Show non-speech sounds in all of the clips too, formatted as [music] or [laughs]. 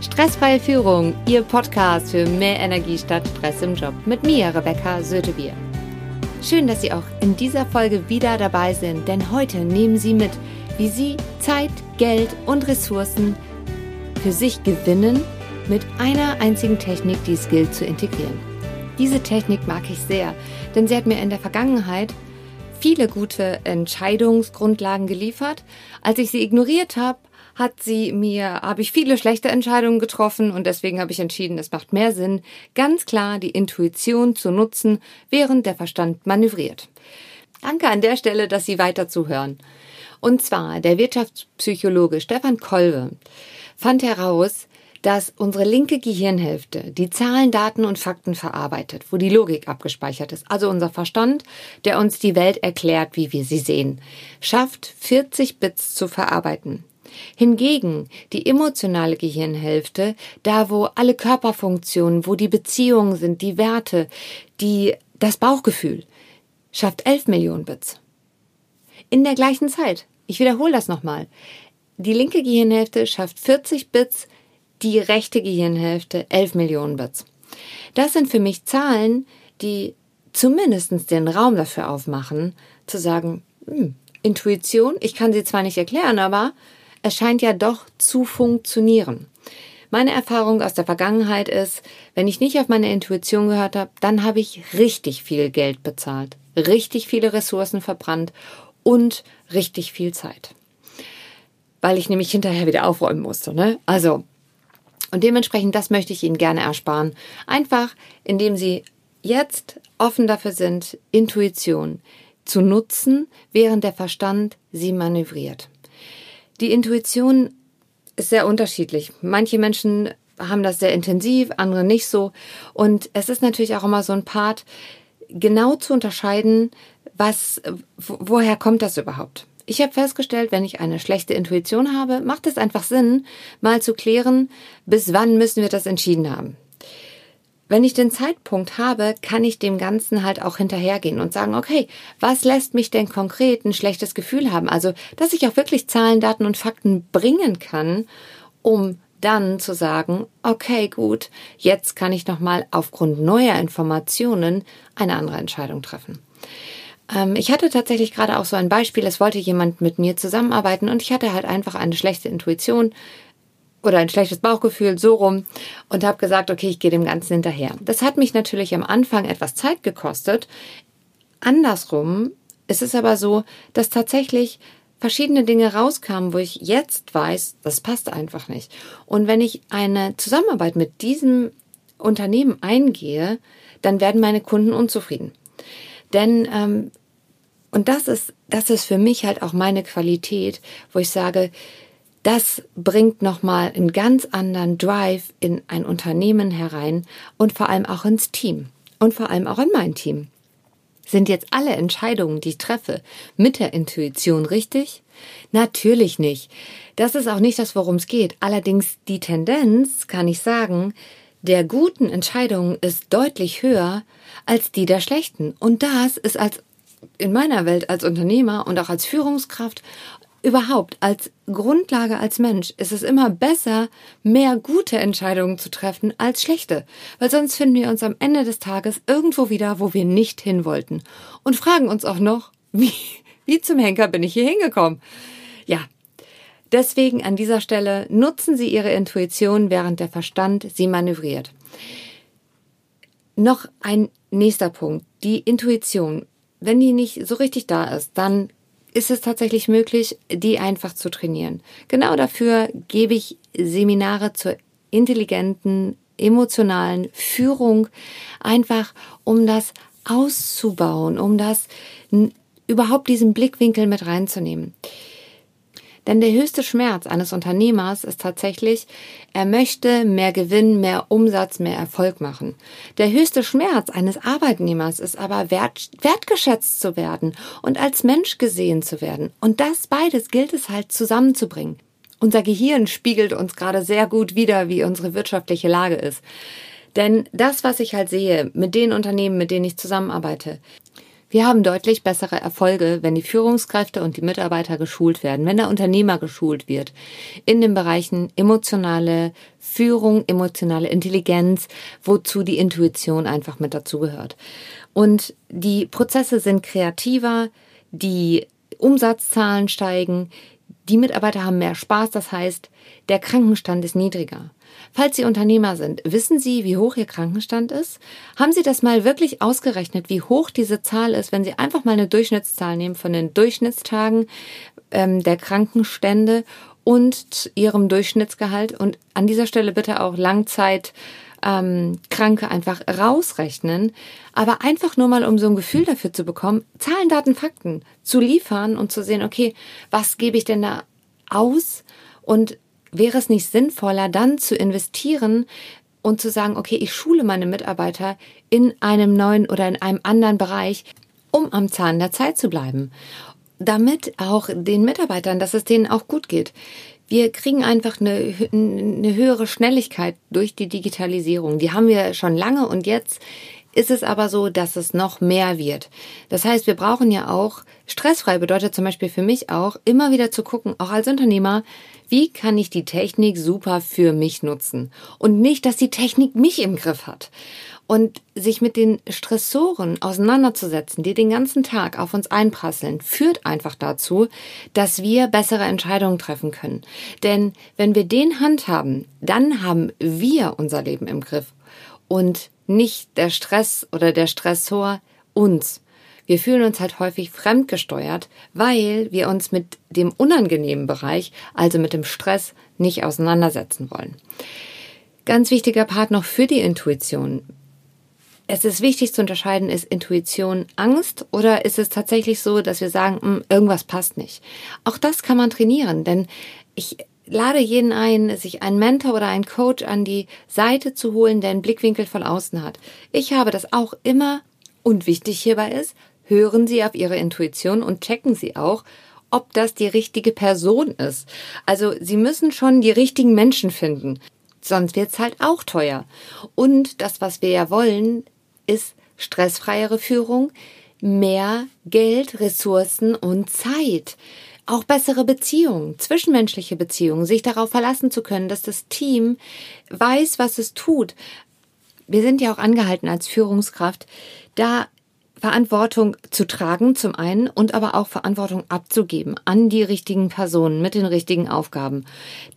Stressfreie Führung, Ihr Podcast für mehr Energie statt Stress im Job mit mir, Rebecca Sötebier. Schön, dass Sie auch in dieser Folge wieder dabei sind, denn heute nehmen Sie mit, wie Sie Zeit, Geld und Ressourcen für sich gewinnen mit einer einzigen Technik, die es gilt zu integrieren. Diese Technik mag ich sehr, denn sie hat mir in der Vergangenheit viele gute Entscheidungsgrundlagen geliefert. Als ich sie ignoriert habe, hat sie mir, habe ich viele schlechte Entscheidungen getroffen und deswegen habe ich entschieden, es macht mehr Sinn, ganz klar die Intuition zu nutzen, während der Verstand manövriert. Danke an der Stelle, dass Sie weiter zuhören. Und zwar der Wirtschaftspsychologe Stefan Kolbe fand heraus, dass unsere linke Gehirnhälfte die Zahlen, Daten und Fakten verarbeitet, wo die Logik abgespeichert ist, also unser Verstand, der uns die Welt erklärt, wie wir sie sehen, schafft 40 Bits zu verarbeiten. Hingegen die emotionale Gehirnhälfte, da wo alle Körperfunktionen, wo die Beziehungen sind, die Werte, die, das Bauchgefühl, schafft 11 Millionen Bits. In der gleichen Zeit. Ich wiederhole das nochmal. Die linke Gehirnhälfte schafft 40 Bits, die rechte Gehirnhälfte 11 Millionen Bits. Das sind für mich Zahlen, die zumindest den Raum dafür aufmachen, zu sagen, hm, Intuition, ich kann sie zwar nicht erklären, aber es scheint ja doch zu funktionieren. Meine Erfahrung aus der Vergangenheit ist, wenn ich nicht auf meine Intuition gehört habe, dann habe ich richtig viel Geld bezahlt, richtig viele Ressourcen verbrannt und richtig viel Zeit. Weil ich nämlich hinterher wieder aufräumen musste. Ne? Also, und dementsprechend, das möchte ich Ihnen gerne ersparen. Einfach, indem Sie jetzt offen dafür sind, Intuition zu nutzen, während der Verstand sie manövriert. Die Intuition ist sehr unterschiedlich. Manche Menschen haben das sehr intensiv, andere nicht so. Und es ist natürlich auch immer so ein Part, genau zu unterscheiden, was, woher kommt das überhaupt? Ich habe festgestellt, wenn ich eine schlechte Intuition habe, macht es einfach Sinn, mal zu klären, bis wann müssen wir das entschieden haben wenn ich den Zeitpunkt habe, kann ich dem Ganzen halt auch hinterhergehen und sagen, okay, was lässt mich denn konkret ein schlechtes Gefühl haben? Also, dass ich auch wirklich Zahlen, Daten und Fakten bringen kann, um dann zu sagen, okay, gut, jetzt kann ich nochmal aufgrund neuer Informationen eine andere Entscheidung treffen. Ähm, ich hatte tatsächlich gerade auch so ein Beispiel, es wollte jemand mit mir zusammenarbeiten und ich hatte halt einfach eine schlechte Intuition oder ein schlechtes Bauchgefühl, so rum, und habe gesagt, okay, ich gehe dem Ganzen hinterher. Das hat mich natürlich am Anfang etwas Zeit gekostet. Andersrum ist es aber so, dass tatsächlich verschiedene Dinge rauskamen, wo ich jetzt weiß, das passt einfach nicht. Und wenn ich eine Zusammenarbeit mit diesem Unternehmen eingehe, dann werden meine Kunden unzufrieden. Denn ähm, und das ist das ist für mich halt auch meine Qualität, wo ich sage, das bringt nochmal einen ganz anderen Drive in ein Unternehmen herein und vor allem auch ins Team und vor allem auch in mein Team. Sind jetzt alle Entscheidungen, die ich treffe, mit der Intuition richtig? Natürlich nicht. Das ist auch nicht das, worum es geht. Allerdings die Tendenz, kann ich sagen, der guten Entscheidungen ist deutlich höher als die der schlechten. Und das ist als in meiner Welt als Unternehmer und auch als Führungskraft überhaupt als Grundlage als Mensch ist es immer besser, mehr gute Entscheidungen zu treffen als schlechte, weil sonst finden wir uns am Ende des Tages irgendwo wieder, wo wir nicht hin wollten und fragen uns auch noch, [laughs] wie, wie zum Henker bin ich hier hingekommen? Ja. Deswegen an dieser Stelle nutzen Sie Ihre Intuition, während der Verstand Sie manövriert. Noch ein nächster Punkt. Die Intuition. Wenn die nicht so richtig da ist, dann ist es tatsächlich möglich, die einfach zu trainieren. Genau dafür gebe ich Seminare zur intelligenten, emotionalen Führung, einfach um das auszubauen, um das überhaupt diesen Blickwinkel mit reinzunehmen. Denn der höchste Schmerz eines Unternehmers ist tatsächlich, er möchte mehr Gewinn, mehr Umsatz, mehr Erfolg machen. Der höchste Schmerz eines Arbeitnehmers ist aber wert, wertgeschätzt zu werden und als Mensch gesehen zu werden. Und das beides gilt es halt zusammenzubringen. Unser Gehirn spiegelt uns gerade sehr gut wider, wie unsere wirtschaftliche Lage ist. Denn das, was ich halt sehe mit den Unternehmen, mit denen ich zusammenarbeite, Wir haben deutlich bessere Erfolge, wenn die Führungskräfte und die Mitarbeiter geschult werden, wenn der Unternehmer geschult wird in den Bereichen emotionale Führung, emotionale Intelligenz, wozu die Intuition einfach mit dazugehört. Und die Prozesse sind kreativer, die Umsatzzahlen steigen, die Mitarbeiter haben mehr Spaß, das heißt, der Krankenstand ist niedriger. Falls Sie Unternehmer sind, wissen Sie, wie hoch Ihr Krankenstand ist? Haben Sie das mal wirklich ausgerechnet, wie hoch diese Zahl ist, wenn Sie einfach mal eine Durchschnittszahl nehmen von den Durchschnittstagen ähm, der Krankenstände und Ihrem Durchschnittsgehalt und an dieser Stelle bitte auch Langzeit ähm, Kranke einfach rausrechnen, aber einfach nur mal, um so ein Gefühl dafür zu bekommen, Zahlen, Daten, Fakten zu liefern und zu sehen, okay, was gebe ich denn da aus und wäre es nicht sinnvoller, dann zu investieren und zu sagen, okay, ich schule meine Mitarbeiter in einem neuen oder in einem anderen Bereich, um am Zahn der Zeit zu bleiben. Damit auch den Mitarbeitern, dass es denen auch gut geht. Wir kriegen einfach eine, eine höhere Schnelligkeit durch die Digitalisierung. Die haben wir schon lange und jetzt ist es aber so, dass es noch mehr wird. Das heißt, wir brauchen ja auch, stressfrei bedeutet zum Beispiel für mich auch, immer wieder zu gucken, auch als Unternehmer, wie kann ich die Technik super für mich nutzen? Und nicht, dass die Technik mich im Griff hat. Und sich mit den Stressoren auseinanderzusetzen, die den ganzen Tag auf uns einprasseln, führt einfach dazu, dass wir bessere Entscheidungen treffen können. Denn wenn wir den handhaben, dann haben wir unser Leben im Griff und nicht der Stress oder der Stressor uns. Wir fühlen uns halt häufig fremdgesteuert, weil wir uns mit dem unangenehmen Bereich, also mit dem Stress, nicht auseinandersetzen wollen. Ganz wichtiger Part noch für die Intuition. Es ist wichtig zu unterscheiden, ist Intuition Angst oder ist es tatsächlich so, dass wir sagen, hm, irgendwas passt nicht. Auch das kann man trainieren, denn ich lade jeden ein, sich einen Mentor oder einen Coach an die Seite zu holen, der einen Blickwinkel von außen hat. Ich habe das auch immer und wichtig hierbei ist, hören Sie auf Ihre Intuition und checken Sie auch, ob das die richtige Person ist. Also Sie müssen schon die richtigen Menschen finden. Sonst wird's halt auch teuer. Und das, was wir ja wollen, ist stressfreiere Führung, mehr Geld, Ressourcen und Zeit. Auch bessere Beziehungen, zwischenmenschliche Beziehungen, sich darauf verlassen zu können, dass das Team weiß, was es tut. Wir sind ja auch angehalten als Führungskraft, da Verantwortung zu tragen zum einen und aber auch Verantwortung abzugeben an die richtigen Personen mit den richtigen Aufgaben.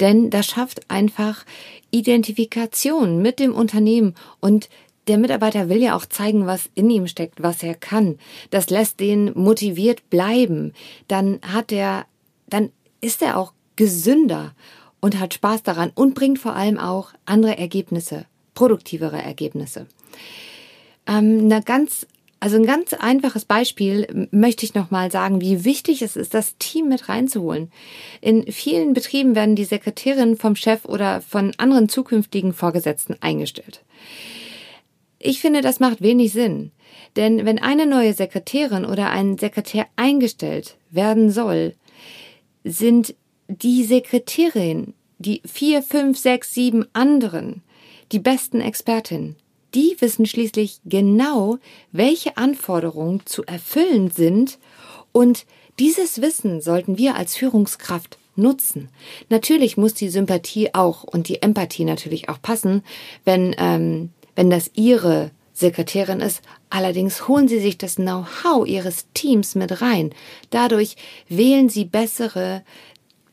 Denn das schafft einfach Identifikation mit dem Unternehmen und der Mitarbeiter will ja auch zeigen, was in ihm steckt, was er kann. Das lässt den motiviert bleiben. Dann hat er, dann ist er auch gesünder und hat Spaß daran und bringt vor allem auch andere Ergebnisse, produktivere Ergebnisse. Ähm, eine ganz also ein ganz einfaches Beispiel möchte ich nochmal sagen, wie wichtig es ist, das Team mit reinzuholen. In vielen Betrieben werden die Sekretärinnen vom Chef oder von anderen zukünftigen Vorgesetzten eingestellt. Ich finde, das macht wenig Sinn. Denn wenn eine neue Sekretärin oder ein Sekretär eingestellt werden soll, sind die Sekretärin, die vier, fünf, sechs, sieben anderen, die besten Expertinnen die wissen schließlich genau, welche Anforderungen zu erfüllen sind und dieses Wissen sollten wir als Führungskraft nutzen. Natürlich muss die Sympathie auch und die Empathie natürlich auch passen, wenn, ähm, wenn das Ihre Sekretärin ist. Allerdings holen Sie sich das Know-how Ihres Teams mit rein. Dadurch wählen Sie bessere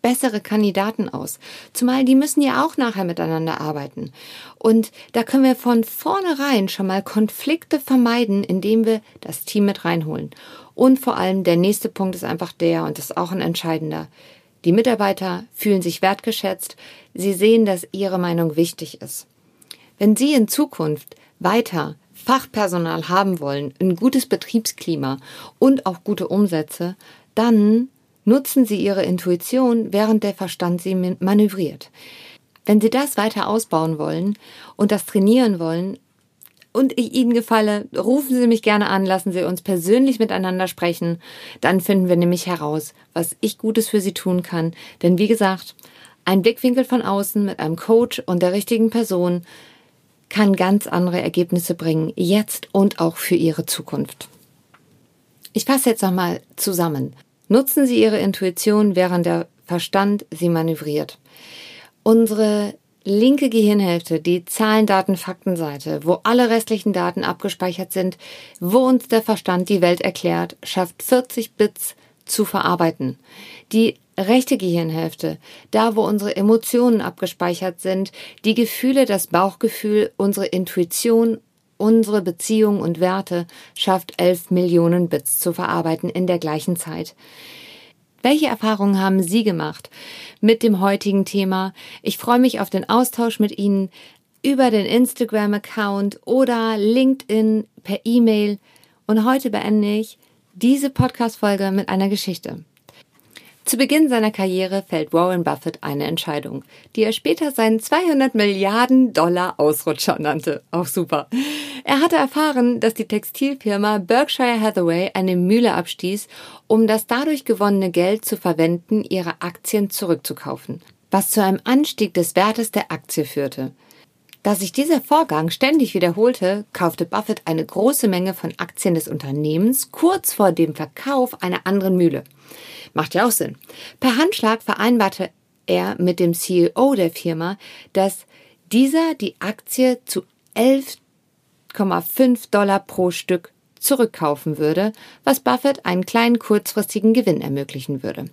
bessere Kandidaten aus. Zumal die müssen ja auch nachher miteinander arbeiten. Und da können wir von vornherein schon mal Konflikte vermeiden, indem wir das Team mit reinholen. Und vor allem der nächste Punkt ist einfach der, und das ist auch ein entscheidender. Die Mitarbeiter fühlen sich wertgeschätzt. Sie sehen, dass ihre Meinung wichtig ist. Wenn Sie in Zukunft weiter Fachpersonal haben wollen, ein gutes Betriebsklima und auch gute Umsätze, dann nutzen Sie Ihre Intuition, während der Verstand Sie manövriert. Wenn Sie das weiter ausbauen wollen und das trainieren wollen und ich Ihnen gefalle, rufen Sie mich gerne an, lassen Sie uns persönlich miteinander sprechen. Dann finden wir nämlich heraus, was ich Gutes für Sie tun kann. Denn wie gesagt, ein Blickwinkel von außen mit einem Coach und der richtigen Person kann ganz andere Ergebnisse bringen, jetzt und auch für Ihre Zukunft. Ich fasse jetzt nochmal zusammen. Nutzen Sie Ihre Intuition, während der Verstand Sie manövriert. Unsere linke Gehirnhälfte, die Zahlen, Daten, Faktenseite, wo alle restlichen Daten abgespeichert sind, wo uns der Verstand die Welt erklärt, schafft 40 Bits zu verarbeiten. Die rechte Gehirnhälfte, da wo unsere Emotionen abgespeichert sind, die Gefühle, das Bauchgefühl, unsere Intuition, unsere Beziehungen und Werte, schafft 11 Millionen Bits zu verarbeiten in der gleichen Zeit. Welche Erfahrungen haben Sie gemacht mit dem heutigen Thema? Ich freue mich auf den Austausch mit Ihnen über den Instagram-Account oder LinkedIn per E-Mail. Und heute beende ich diese Podcast-Folge mit einer Geschichte. Zu Beginn seiner Karriere fällt Warren Buffett eine Entscheidung, die er später seinen 200 Milliarden Dollar Ausrutscher nannte. Auch super. Er hatte erfahren, dass die Textilfirma Berkshire Hathaway eine Mühle abstieß, um das dadurch gewonnene Geld zu verwenden, ihre Aktien zurückzukaufen, was zu einem Anstieg des Wertes der Aktie führte. Da sich dieser Vorgang ständig wiederholte, kaufte Buffett eine große Menge von Aktien des Unternehmens kurz vor dem Verkauf einer anderen Mühle. Macht ja auch Sinn. Per Handschlag vereinbarte er mit dem CEO der Firma, dass dieser die Aktie zu 11,5 Dollar pro Stück zurückkaufen würde, was Buffett einen kleinen kurzfristigen Gewinn ermöglichen würde.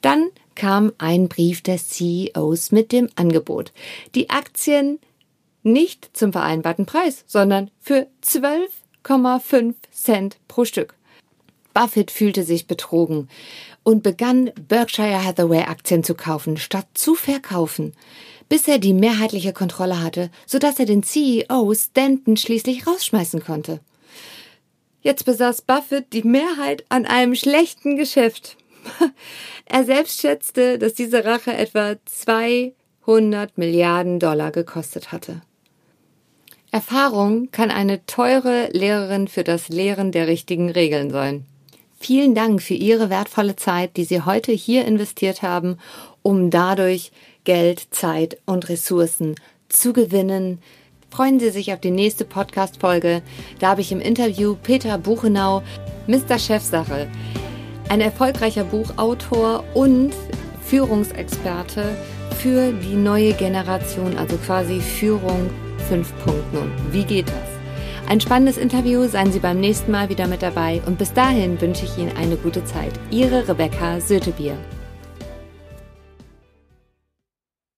Dann kam ein Brief des CEOs mit dem Angebot, die Aktien nicht zum vereinbarten Preis, sondern für 12,5 Cent pro Stück. Buffett fühlte sich betrogen und begann Berkshire Hathaway Aktien zu kaufen, statt zu verkaufen, bis er die mehrheitliche Kontrolle hatte, sodass er den CEO Stanton schließlich rausschmeißen konnte. Jetzt besaß Buffett die Mehrheit an einem schlechten Geschäft. [laughs] er selbst schätzte, dass diese Rache etwa 200 Milliarden Dollar gekostet hatte. Erfahrung kann eine teure Lehrerin für das Lehren der richtigen Regeln sein. Vielen Dank für Ihre wertvolle Zeit, die Sie heute hier investiert haben, um dadurch Geld, Zeit und Ressourcen zu gewinnen. Freuen Sie sich auf die nächste Podcast-Folge. Da habe ich im Interview Peter Buchenau, Mr. Chefsache, ein erfolgreicher Buchautor und Führungsexperte für die neue Generation, also quasi Führung 5.0. Wie geht das? Ein spannendes Interview, seien Sie beim nächsten Mal wieder mit dabei und bis dahin wünsche ich Ihnen eine gute Zeit. Ihre Rebecca Sötebier.